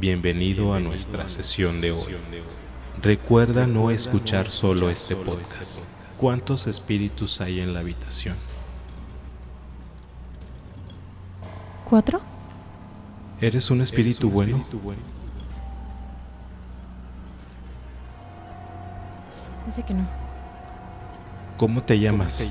Bienvenido a nuestra sesión de hoy. Recuerda no escuchar solo este podcast. ¿Cuántos espíritus hay en la habitación? ¿Cuatro? ¿Eres un espíritu bueno? Dice que no. ¿Cómo te llamas?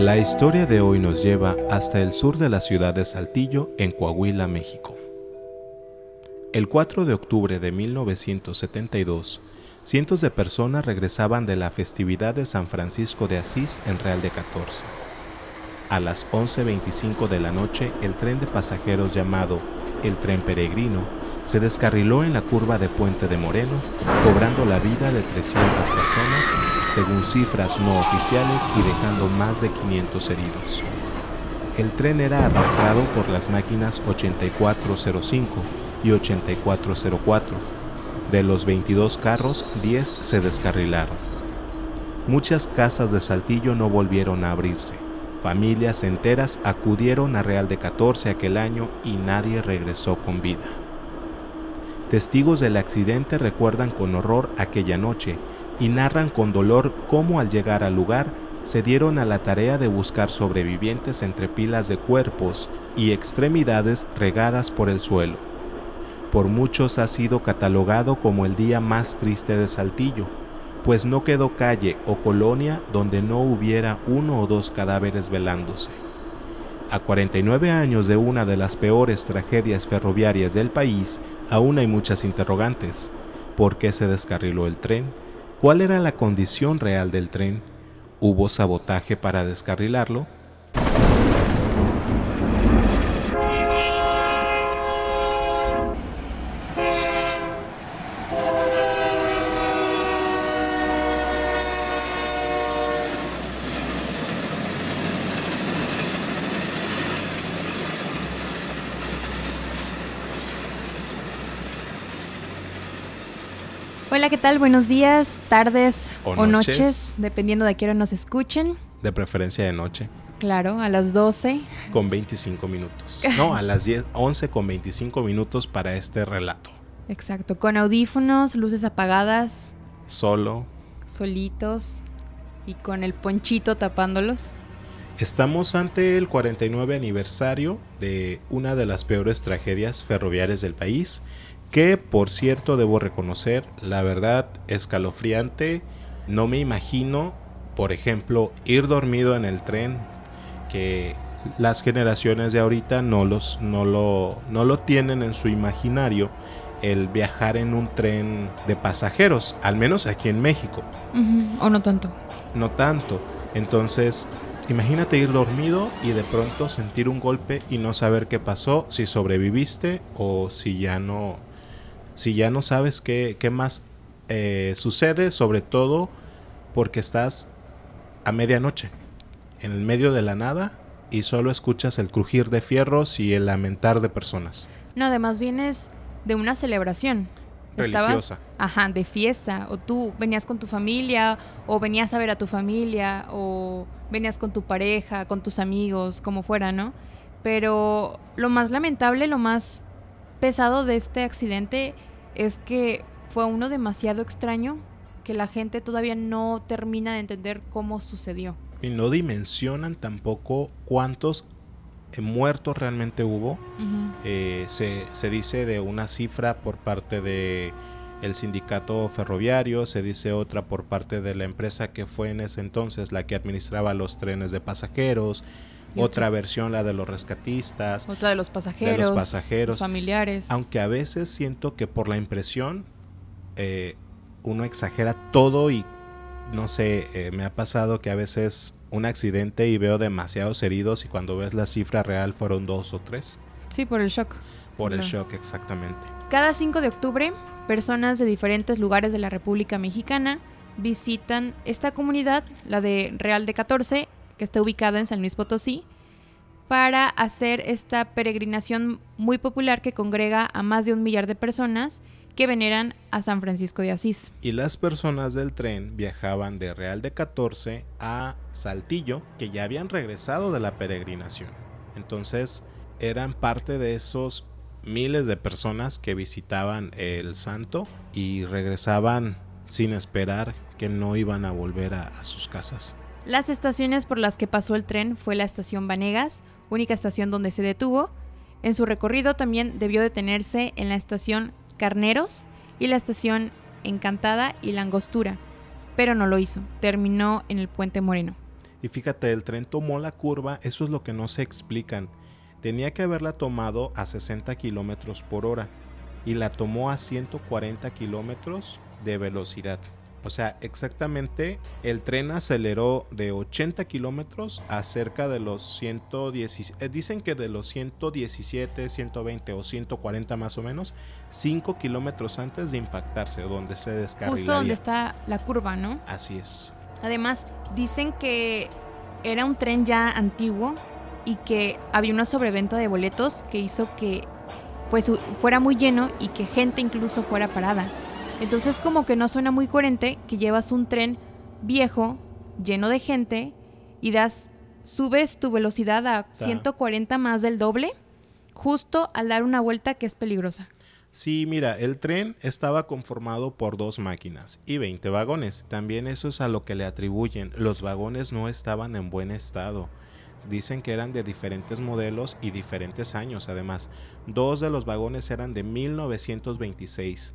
La historia de hoy nos lleva hasta el sur de la ciudad de Saltillo, en Coahuila, México. El 4 de octubre de 1972, cientos de personas regresaban de la festividad de San Francisco de Asís en Real de 14. A las 11.25 de la noche, el tren de pasajeros llamado el Tren Peregrino se descarriló en la curva de Puente de Moreno, cobrando la vida de 300 personas, según cifras no oficiales, y dejando más de 500 heridos. El tren era arrastrado por las máquinas 8405 y 8404. De los 22 carros, 10 se descarrilaron. Muchas casas de Saltillo no volvieron a abrirse. Familias enteras acudieron a Real de 14 aquel año y nadie regresó con vida. Testigos del accidente recuerdan con horror aquella noche y narran con dolor cómo al llegar al lugar se dieron a la tarea de buscar sobrevivientes entre pilas de cuerpos y extremidades regadas por el suelo. Por muchos ha sido catalogado como el día más triste de Saltillo, pues no quedó calle o colonia donde no hubiera uno o dos cadáveres velándose. A 49 años de una de las peores tragedias ferroviarias del país, aún hay muchas interrogantes. ¿Por qué se descarriló el tren? ¿Cuál era la condición real del tren? ¿Hubo sabotaje para descarrilarlo? Hola, ¿qué tal? Buenos días, tardes O o, noches. noches. dependiendo de a qué hora nos escuchen. De preferencia de noche, Claro, a las 12. con 25 minutos. No, a las 10, 11 con 25 minutos para este relato. Exacto, con audífonos, luces apagadas, Solo. solitos y con el ponchito tapándolos. Estamos ante el 49 aniversario de una de las peores tragedias ferroviarias del país, que por cierto debo reconocer, la verdad, escalofriante. No me imagino, por ejemplo, ir dormido en el tren, que las generaciones de ahorita no, los, no, lo, no lo tienen en su imaginario, el viajar en un tren de pasajeros, al menos aquí en México O no tanto. no tanto. Entonces, imagínate ir dormido y de pronto sentir un golpe y no saber qué pasó, si sobreviviste o si ya no, si ya no sabes qué, qué más eh, sucede, sobre todo porque estás a medianoche, en el medio de la nada y solo escuchas el crujir de fierros y el lamentar de personas. No, además vienes de una celebración. Religiosa. ajá, de fiesta. O tú venías con tu familia, o venías a ver a tu familia, o venías con tu pareja, con tus amigos, como fuera, ¿no? Pero lo más lamentable, lo más pesado de este accidente es que fue uno demasiado extraño que la gente todavía no termina de entender cómo sucedió. Y no dimensionan tampoco cuántos eh, muertos realmente hubo. Eh, se, se dice de una cifra por parte de el sindicato ferroviario, se dice otra por parte de la empresa que fue en ese entonces la que administraba los trenes de pasajeros, otra versión la de los rescatistas, Otra de los pasajeros, pasajeros. los familiares. aunque a veces siento que por la impresión eh, uno exagera todo y no sé, eh, me ha pasado que a veces un accidente y veo demasiados heridos y cuando ves la cifra real fueron dos o tres. Sí, por el shock. Por el shock, exactamente. Cada 5 de octubre personas de diferentes lugares de la República Mexicana visitan esta comunidad, la de Real de 14, que está ubicada en San Luis Potosí, para hacer esta peregrinación muy popular que congrega a más de un millar de personas que veneran a San Francisco de Asís. Y las personas del tren viajaban de Real de 14 a Saltillo, que ya habían regresado de la peregrinación. Entonces eran parte de esos miles de personas que visitaban el santo y regresaban sin esperar que no iban a volver a, sus casas. Las estaciones por las que pasó el tren fue la estación Vanegas, única estación donde se detuvo. En su recorrido también debió detenerse en la estación Carneros y la estación Encantada y La Angostura, pero no lo hizo, terminó en el puente Moreno. Y fíjate, el tren tomó la curva, eso es lo que no se explican. Tenía que haberla tomado a 60 kilómetros por hora y la tomó a 140 kilómetros de velocidad. O sea, exactamente el tren aceleró de 80 kilómetros a cerca de los 117. Eh, dicen que de los 117, 120 o 140 más o menos, 5 kilómetros antes de impactarse, donde se descarrilaría. Justo donde está la curva, ¿no? Así es. Además, dicen que era un tren ya antiguo y que había una sobreventa de boletos que hizo que pues fuera muy lleno y que gente incluso fuera parada. Entonces como que no suena muy coherente que llevas un tren viejo, lleno de gente, y das, subes tu velocidad a 140 más del doble, justo al dar una vuelta que es peligrosa. Sí, mira, el tren estaba conformado por dos máquinas y 20 vagones. También eso es a lo que le atribuyen. Los vagones no estaban en buen estado. Dicen que eran de diferentes modelos y diferentes años además. Dos de los vagones eran de 1926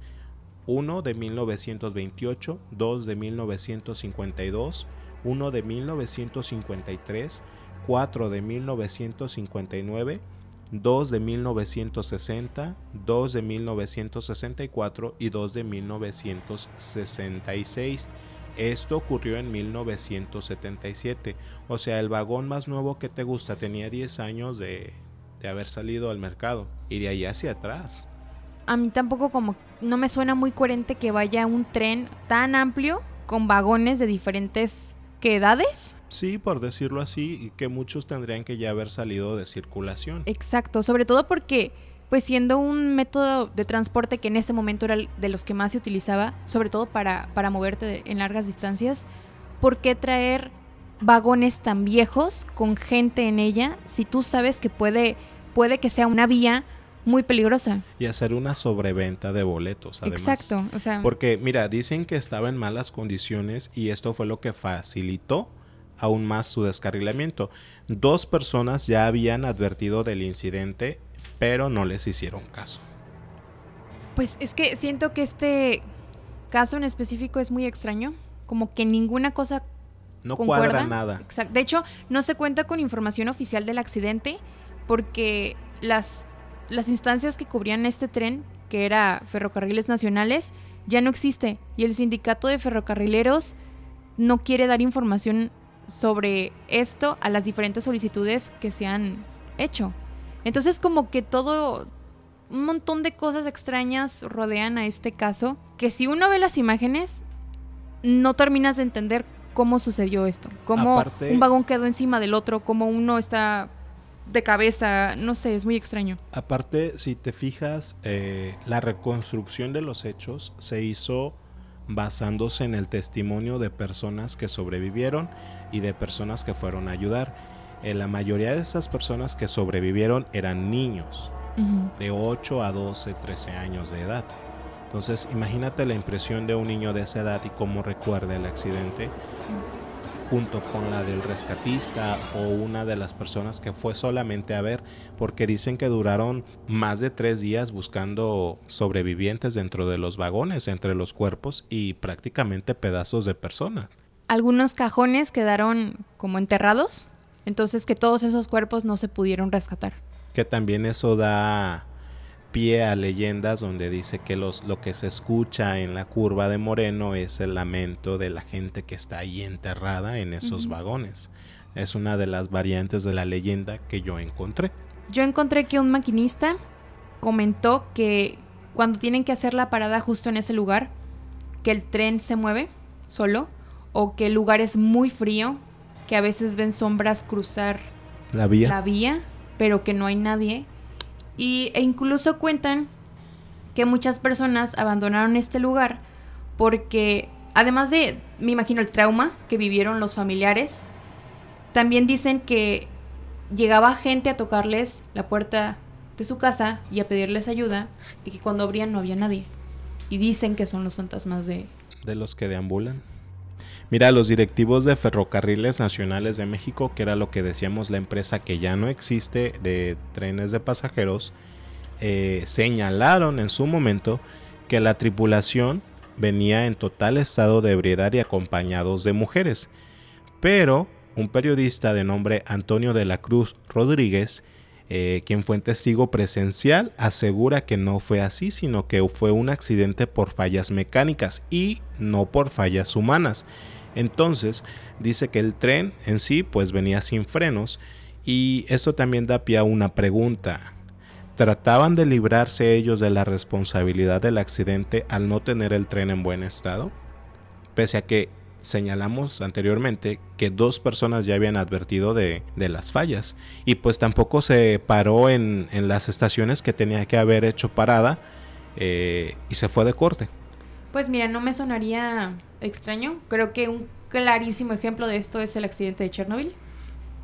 uno de 1928, dos de 1952, uno de 1953, cuatro de 1959, dos de 1960, dos de 1964 y dos de 1966. Esto ocurrió en 1977. O sea, el vagón más nuevo que te gusta tenía 10 años de, de haber salido al mercado. Y de ahí hacia atrás a mí tampoco como no me suena muy coherente que vaya un tren tan amplio con vagones de diferentes edades. Sí, por decirlo así, y que muchos tendrían que ya haber salido de circulación. Exacto, sobre todo porque pues siendo un método de transporte que en ese momento era de los que más se utilizaba, sobre todo para, para moverte en largas distancias, ¿por qué traer vagones tan viejos con gente en ella si tú sabes que puede, puede que sea una vía muy peligrosa. Y hacer una sobreventa de boletos, además. Exacto, o sea. Porque, mira, dicen que estaba en malas condiciones y esto fue lo que facilitó aún más su descarrilamiento. Dos personas ya habían advertido del incidente, pero no les hicieron caso. Pues es que siento que este caso en específico es muy extraño, como que ninguna cosa no cuadra nada. Exacto. De hecho, no se cuenta con información oficial del accidente porque las las instancias que cubrían este tren, que era Ferrocarriles Nacionales, ya no existe y el sindicato de ferrocarrileros no quiere dar información sobre esto a las diferentes solicitudes que se han hecho. Entonces como que todo un montón de cosas extrañas rodean a este caso que si uno ve las imágenes no terminas de entender cómo sucedió esto, cómo un vagón quedó encima del otro, cómo uno está de cabeza, no sé, es muy extraño. Aparte, si te fijas, eh, la reconstrucción de los hechos se hizo basándose en el testimonio de personas que sobrevivieron y de personas que fueron a ayudar. Eh, la mayoría de estas personas que sobrevivieron eran niños de 8 a 12, 13 años de edad. Entonces, imagínate la impresión de un niño de esa edad y cómo recuerda el accidente junto con la del rescatista o una de las personas que fue solamente a ver, porque dicen que duraron más de tres días buscando sobrevivientes dentro de los vagones, entre los cuerpos y prácticamente pedazos de personas. Algunos cajones quedaron como enterrados, entonces que todos esos cuerpos no se pudieron rescatar. Que también eso da pie a leyendas donde dice que los, lo que se escucha en la curva de Moreno es el lamento de la gente que está ahí enterrada en esos vagones. Es una de las variantes de la leyenda que yo encontré. Yo encontré que un maquinista comentó que cuando tienen que hacer la parada justo en ese lugar, que el tren se mueve solo o que el lugar es muy frío, que a veces ven sombras cruzar la vía, la vía pero que no hay nadie. Y, e incluso cuentan que muchas personas abandonaron este lugar porque, además de, me imagino, el trauma que vivieron los familiares, también dicen que llegaba gente a tocarles la puerta de su casa y a pedirles ayuda y que cuando abrían no había nadie. Y dicen que son los fantasmas de... De los que deambulan. Mira, los directivos de Ferrocarriles Nacionales de México, que era lo que decíamos la empresa que ya no existe de trenes de pasajeros, eh, señalaron en su momento que la tripulación venía en total estado de ebriedad y acompañados de mujeres. Pero un periodista de nombre Antonio de la Cruz Rodríguez eh, quien fue testigo presencial, asegura que no fue así, sino que fue un accidente por fallas mecánicas y no por fallas humanas. Entonces, dice que el tren en sí pues venía sin frenos y esto también da pie a una pregunta. ¿Trataban de librarse ellos de la responsabilidad del accidente al no tener el tren en buen estado? Pese a que señalamos anteriormente que dos personas ya habían advertido de, las fallas y pues tampoco se paró en, las estaciones que tenía que haber hecho parada eh, y se fue de corte. Pues mira, no me sonaría extraño. Creo que un clarísimo ejemplo de esto es el accidente de Chernobyl,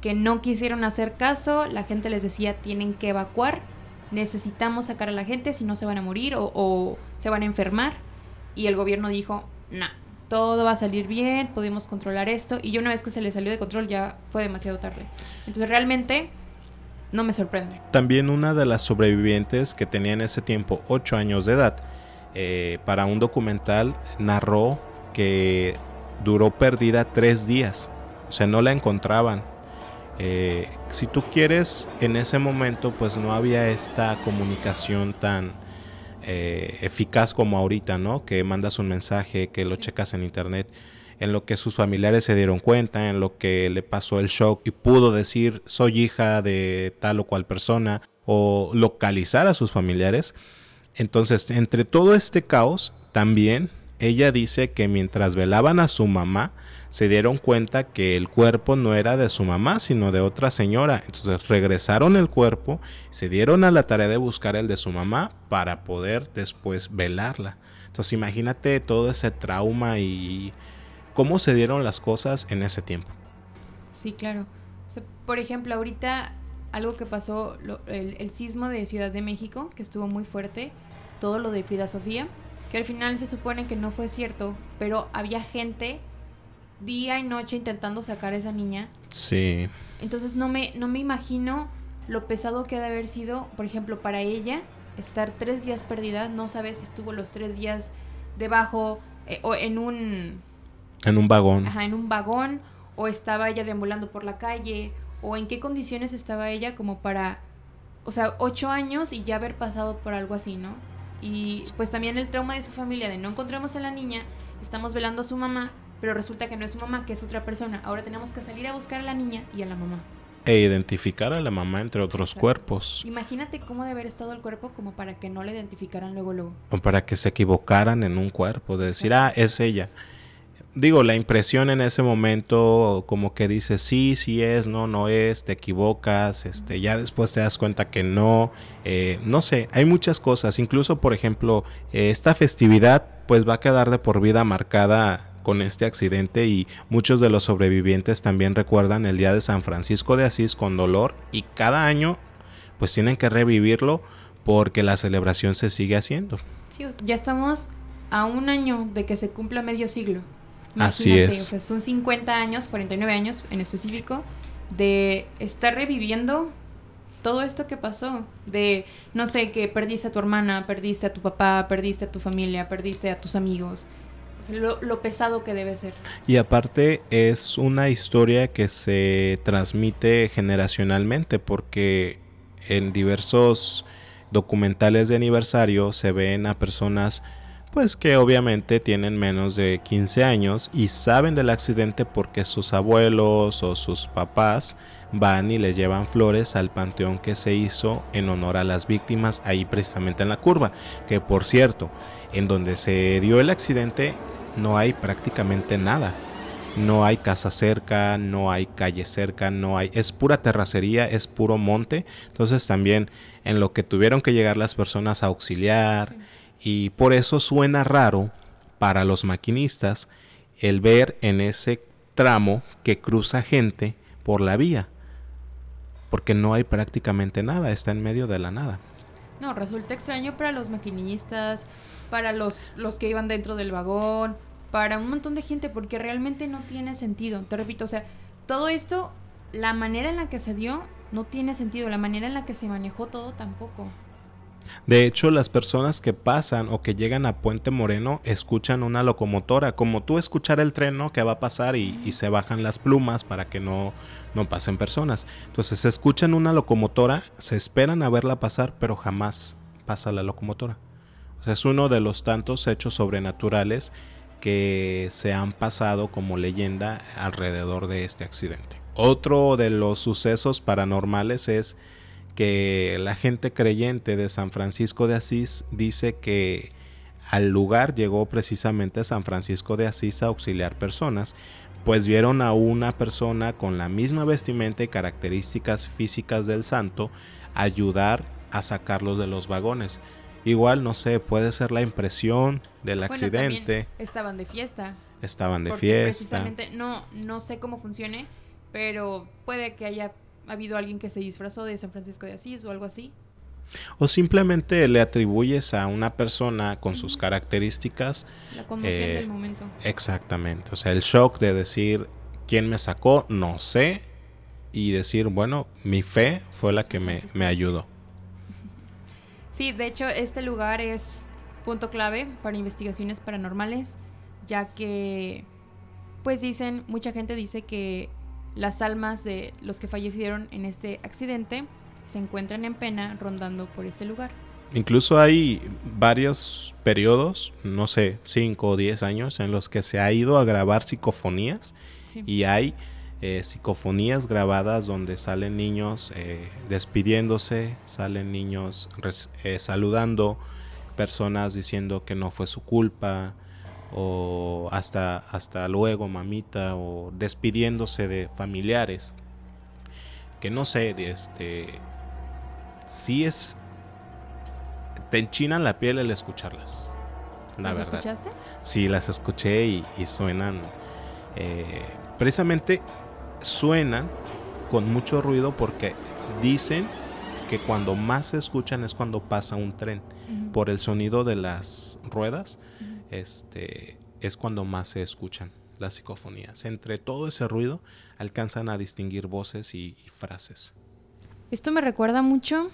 que no quisieron hacer caso, la gente les decía tienen que evacuar, necesitamos sacar a la gente si no se van a morir o se van a enfermar y el gobierno dijo, no, todo va a salir bien, podemos controlar esto. Y yo una vez que se le salió de control ya fue demasiado tarde. Entonces realmente no me sorprende. También una de las sobrevivientes que tenía en ese tiempo 8 años de edad, eh, para un documental narró que duró perdida tres días. O sea, no la encontraban. Eh, si tú quieres, en ese momento pues no había esta comunicación tan eh, eficaz como ahorita, ¿no? Que mandas un mensaje, que lo checas en internet, en lo que sus familiares se dieron cuenta, en lo que le pasó el shock y pudo decir soy hija de tal o cual persona o localizar a sus familiares. Entonces, entre todo este caos, también ella dice que mientras velaban a su mamá, se dieron cuenta que el cuerpo no era de su mamá, sino de otra señora. Entonces regresaron el cuerpo, se dieron a la tarea de buscar el de su mamá para poder después velarla. Entonces imagínate todo ese trauma y cómo se dieron las cosas en ese tiempo. Sí, claro. por ejemplo, ahorita algo que pasó, el, el sismo de Ciudad de México, que estuvo muy fuerte, todo lo de Frida Sofía, que al final se supone que no fue cierto, pero había gente día y noche intentando sacar a esa niña. Sí. Entonces no me, no me imagino lo pesado que ha de haber sido, por ejemplo, para ella, estar tres días perdida, no sabes si estuvo los tres días debajo eh, o en un... En un vagón. Ajá, en un vagón, o estaba ella deambulando por la calle, o en qué condiciones estaba ella como para, o sea, ocho años y ya haber pasado por algo así, ¿no? Y pues también el trauma de su familia, de no encontramos a la niña, estamos velando a su mamá, pero resulta que no es su mamá, que es otra persona. Ahora tenemos que salir a buscar a la niña y a la mamá. E identificar a la mamá entre otros cuerpos. Imagínate cómo debe haber estado el cuerpo como para que no la identificaran luego luego. O para que se equivocaran en un cuerpo, de decir, ah, es ella. Digo, la impresión en ese momento como que dice sí, sí es, no, no es, te equivocas, este, ya después te das cuenta que no, eh, no sé, hay muchas cosas, incluso por ejemplo, eh, esta festividad pues va a quedar de por vida marcada con este accidente y muchos de los sobrevivientes también recuerdan el día de San Francisco de Asís con dolor y cada año pues tienen que revivirlo porque la celebración se sigue haciendo. Sí, ya estamos a un año de que se cumpla medio siglo. Así es. son 50 años, 49 años en específico, de estar reviviendo todo esto que pasó. De, no sé, que perdiste a tu hermana, perdiste a tu papá, perdiste a tu familia, perdiste a tus amigos lo, pesado que debe ser. Y aparte es una historia que se transmite generacionalmente porque en diversos documentales de aniversario se ven a personas pues que obviamente tienen menos de 15 años y saben del accidente porque sus abuelos o sus papás van y les llevan flores al panteón que se hizo en honor a las víctimas ahí precisamente en la curva, que por cierto, en donde se dio el accidente no hay prácticamente nada. No hay casa cerca, no hay calle cerca, no hay, es pura terracería, es puro monte. Entonces también en lo que tuvieron que llegar las personas a auxiliar y por eso suena raro para los maquinistas el ver en ese tramo que cruza gente por la vía porque no hay prácticamente nada, está en medio de la nada. No, resulta extraño para los maquinistas, para los, los que iban dentro del vagón, para un montón de gente, porque realmente no tiene sentido. Te repito, o sea, todo esto, la manera en la que se dio, no tiene sentido, la manera en la que se manejó todo tampoco. De hecho, las personas que pasan o que llegan a Puente Moreno escuchan una locomotora, como tú escuchar el tren ¿no? que va a pasar y, y, se bajan las plumas para que no, no pasen personas. Entonces se escuchan una locomotora, se esperan a verla pasar, pero jamás pasa la locomotora. Es uno de los tantos hechos sobrenaturales que se han pasado como leyenda alrededor de este accidente. Otro de los sucesos paranormales es que la gente creyente de San Francisco de Asís dice que al lugar llegó precisamente San Francisco de Asís a auxiliar personas, pues vieron a una persona con la misma vestimenta y características físicas del santo ayudar a sacarlos de los vagones. Igual, no sé, puede ser la impresión del accidente. Estaban de fiesta. Estaban de fiesta. Precisamente, no, no sé cómo funcione, pero puede que haya habido alguien que se disfrazó de San Francisco de Asís o algo así. O simplemente le atribuyes a una persona con sus características. La conmoción del momento. Exactamente. O sea, el shock de decir quién me sacó, no sé. Y decir, bueno, mi fe fue la que me, me ayudó. Sí, de hecho, este lugar es punto clave para investigaciones paranormales, ya que, pues dicen, mucha gente dice que las almas de los que fallecieron en este accidente se encuentran en pena rondando por este lugar. Incluso hay varios periodos, no sé, 5 o 10 años, en los que se ha ido a grabar psicofonías y hay eh, psicofonías grabadas donde salen niños eh, despidiéndose, salen niños eh, saludando, personas diciendo que no fue su culpa, o hasta, hasta luego mamita, o despidiéndose de familiares. Que no sé, este, si es, te enchinan la piel el escucharlas. La ¿Las escuchaste? Sí, las escuché y, suenan, precisamente suenan con mucho ruido porque dicen que cuando más se escuchan es cuando pasa un tren. Por el sonido de las ruedas, este, es cuando más se escuchan las psicofonías. Entre todo ese ruido alcanzan a distinguir voces y, y frases. Esto me recuerda mucho.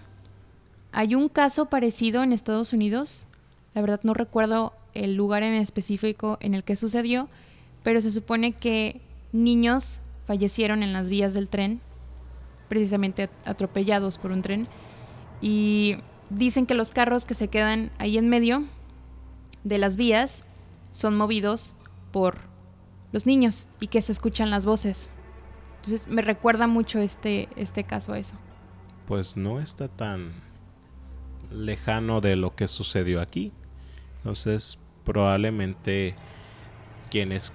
Hay un caso parecido en Estados Unidos. La verdad no recuerdo el lugar en específico en el que sucedió, pero se supone que niños fallecieron en las vías del tren, precisamente atropellados por un tren. Y dicen que los carros que se quedan ahí en medio de las vías son movidos por los niños y que se escuchan las voces. Entonces me recuerda mucho este, este caso a eso. Pues no está tan lejano de lo que sucedió aquí. Entonces probablemente quienes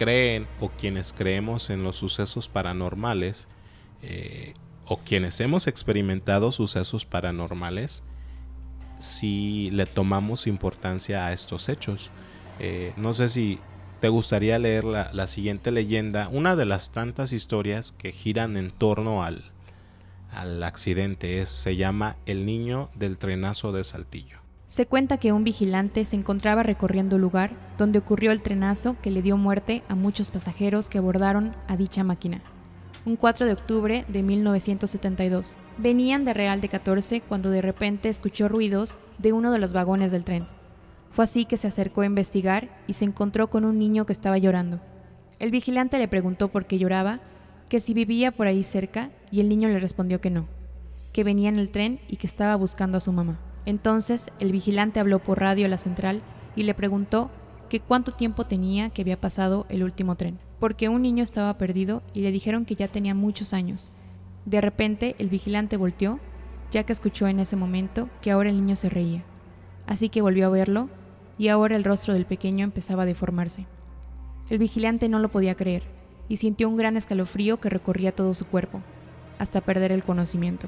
creen o quienes creemos en los sucesos paranormales eh, o quienes hemos experimentado sucesos paranormales, si le tomamos importancia a estos hechos. Eh, no sé si te gustaría leer la, siguiente leyenda, una de las tantas historias que giran en torno al, al accidente, es, se llama El niño del trenazo de Saltillo. Se cuenta que un vigilante se encontraba recorriendo el lugar donde ocurrió el trenazo que le dio muerte a muchos pasajeros que abordaron a dicha máquina. Un 4 de octubre de 1972. Venían de Real de 14 cuando de repente escuchó ruidos de uno de los vagones del tren. Fue así que se acercó a investigar y se encontró con un niño que estaba llorando. El vigilante le preguntó por qué lloraba, que si vivía por ahí cerca y el niño le respondió que no, que venía en el tren y que estaba buscando a su mamá. Entonces el vigilante habló por radio a la central y le preguntó que cuánto tiempo tenía que había pasado el último tren, porque un niño estaba perdido y le dijeron que ya tenía muchos años. De repente el vigilante volteó, ya que escuchó en ese momento que ahora el niño se reía. Así que volvió a verlo y ahora el rostro del pequeño empezaba a deformarse. El vigilante no lo podía creer y sintió un gran escalofrío que recorría todo su cuerpo, hasta perder el conocimiento.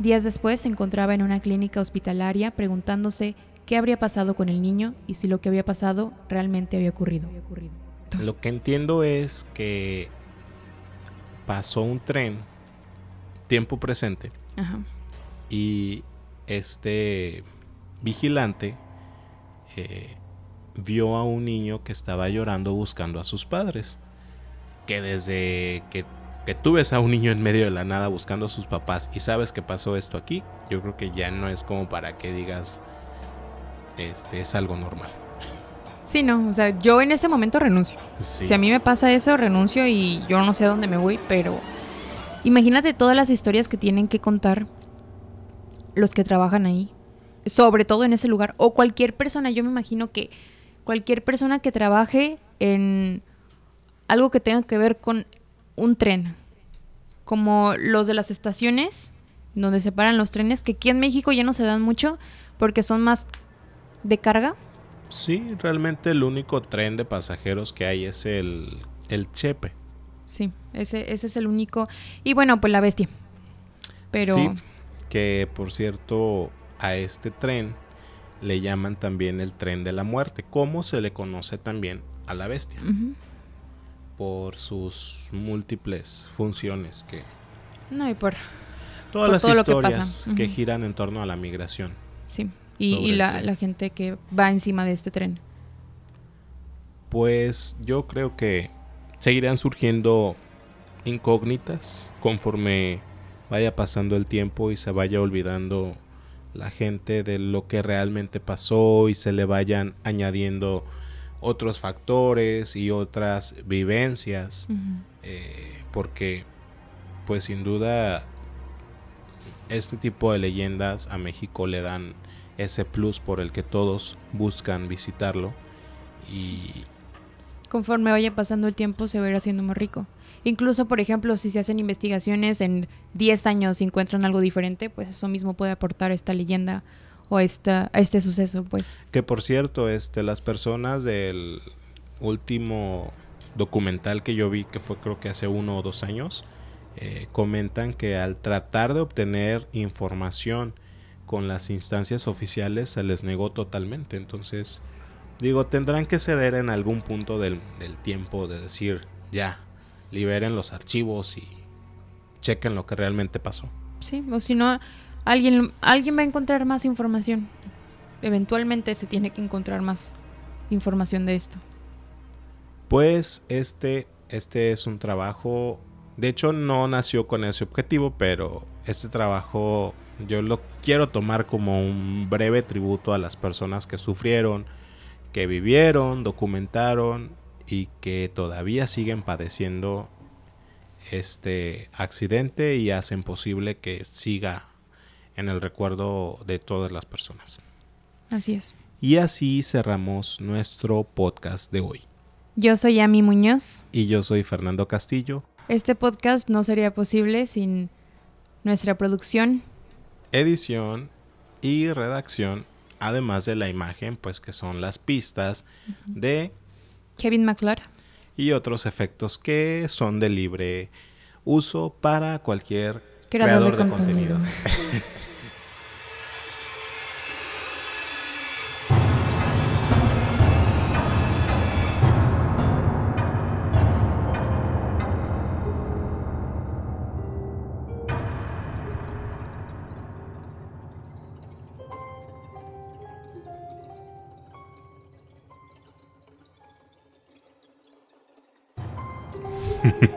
Días después se encontraba en una clínica hospitalaria preguntándose qué habría pasado con el niño y si lo que había pasado realmente había ocurrido. Lo que entiendo es que pasó un tren tiempo presente y este vigilante eh, vio a un niño que estaba llorando buscando a sus padres. Que desde que, que tú ves a un niño en medio de la nada buscando a sus papás y sabes que pasó esto aquí, yo creo que ya no es como para que digas, este es algo normal. Sí, no, o sea, yo en ese momento renuncio. Si a mí me pasa eso, renuncio y yo no sé a dónde me voy, pero imagínate todas las historias que tienen que contar los que trabajan ahí, sobre todo en ese lugar, o cualquier persona, yo me imagino que cualquier persona que trabaje en algo que tenga que ver con un tren, como los de las estaciones, donde se paran los trenes, que aquí en México ya no se dan mucho porque son más de carga. Sí, realmente el único tren de pasajeros que hay es el, el Chepe. Sí, ese, ese es el único. Y bueno, pues la bestia. Pero... Sí, que por cierto, a este tren le llaman también el tren de la muerte, como se le conoce también a la bestia, por sus múltiples funciones que... No, y por... Todas las historias que, giran en torno a la migración. Sí, y, la, la gente que va encima de este tren. Pues yo creo que seguirán surgiendo incógnitas conforme vaya pasando el tiempo y se vaya olvidando la gente de lo que realmente pasó y se le vayan añadiendo otros factores y otras vivencias eh, porque pues sin duda este tipo de leyendas a México le dan ese plus por el que todos buscan visitarlo y conforme vaya pasando el tiempo se va a ir haciendo más rico. Incluso, por ejemplo, si se hacen investigaciones en 10 años y encuentran algo diferente, pues eso mismo puede aportar esta leyenda o esta, a este suceso, pues. Que por cierto, este, las personas del último documental que yo vi, que fue creo que hace uno o dos años, eh, comentan que al tratar de obtener información con las instancias oficiales se les negó totalmente. Entonces, digo, tendrán que ceder en algún punto del, del tiempo de decir, ya, liberen los archivos y chequen lo que realmente pasó. Sí, o si no, alguien, alguien va a encontrar más información. Eventualmente se tiene que encontrar más información de esto. Pues este, este es un trabajo, de hecho no nació con ese objetivo, pero este trabajo yo lo quiero tomar como un breve tributo a las personas que sufrieron, que vivieron, documentaron y que todavía siguen padeciendo este accidente y hacen posible que siga en el recuerdo de todas las personas. Así es. Y así cerramos nuestro podcast de hoy. Yo soy Ami Muñoz. Y yo soy Fernando Castillo. Este podcast no sería posible sin nuestra producción, edición y redacción, además de la imagen, pues que son las pistas de Kevin McClure. Y otros efectos que son de libre uso para cualquier creador, de, contenidos.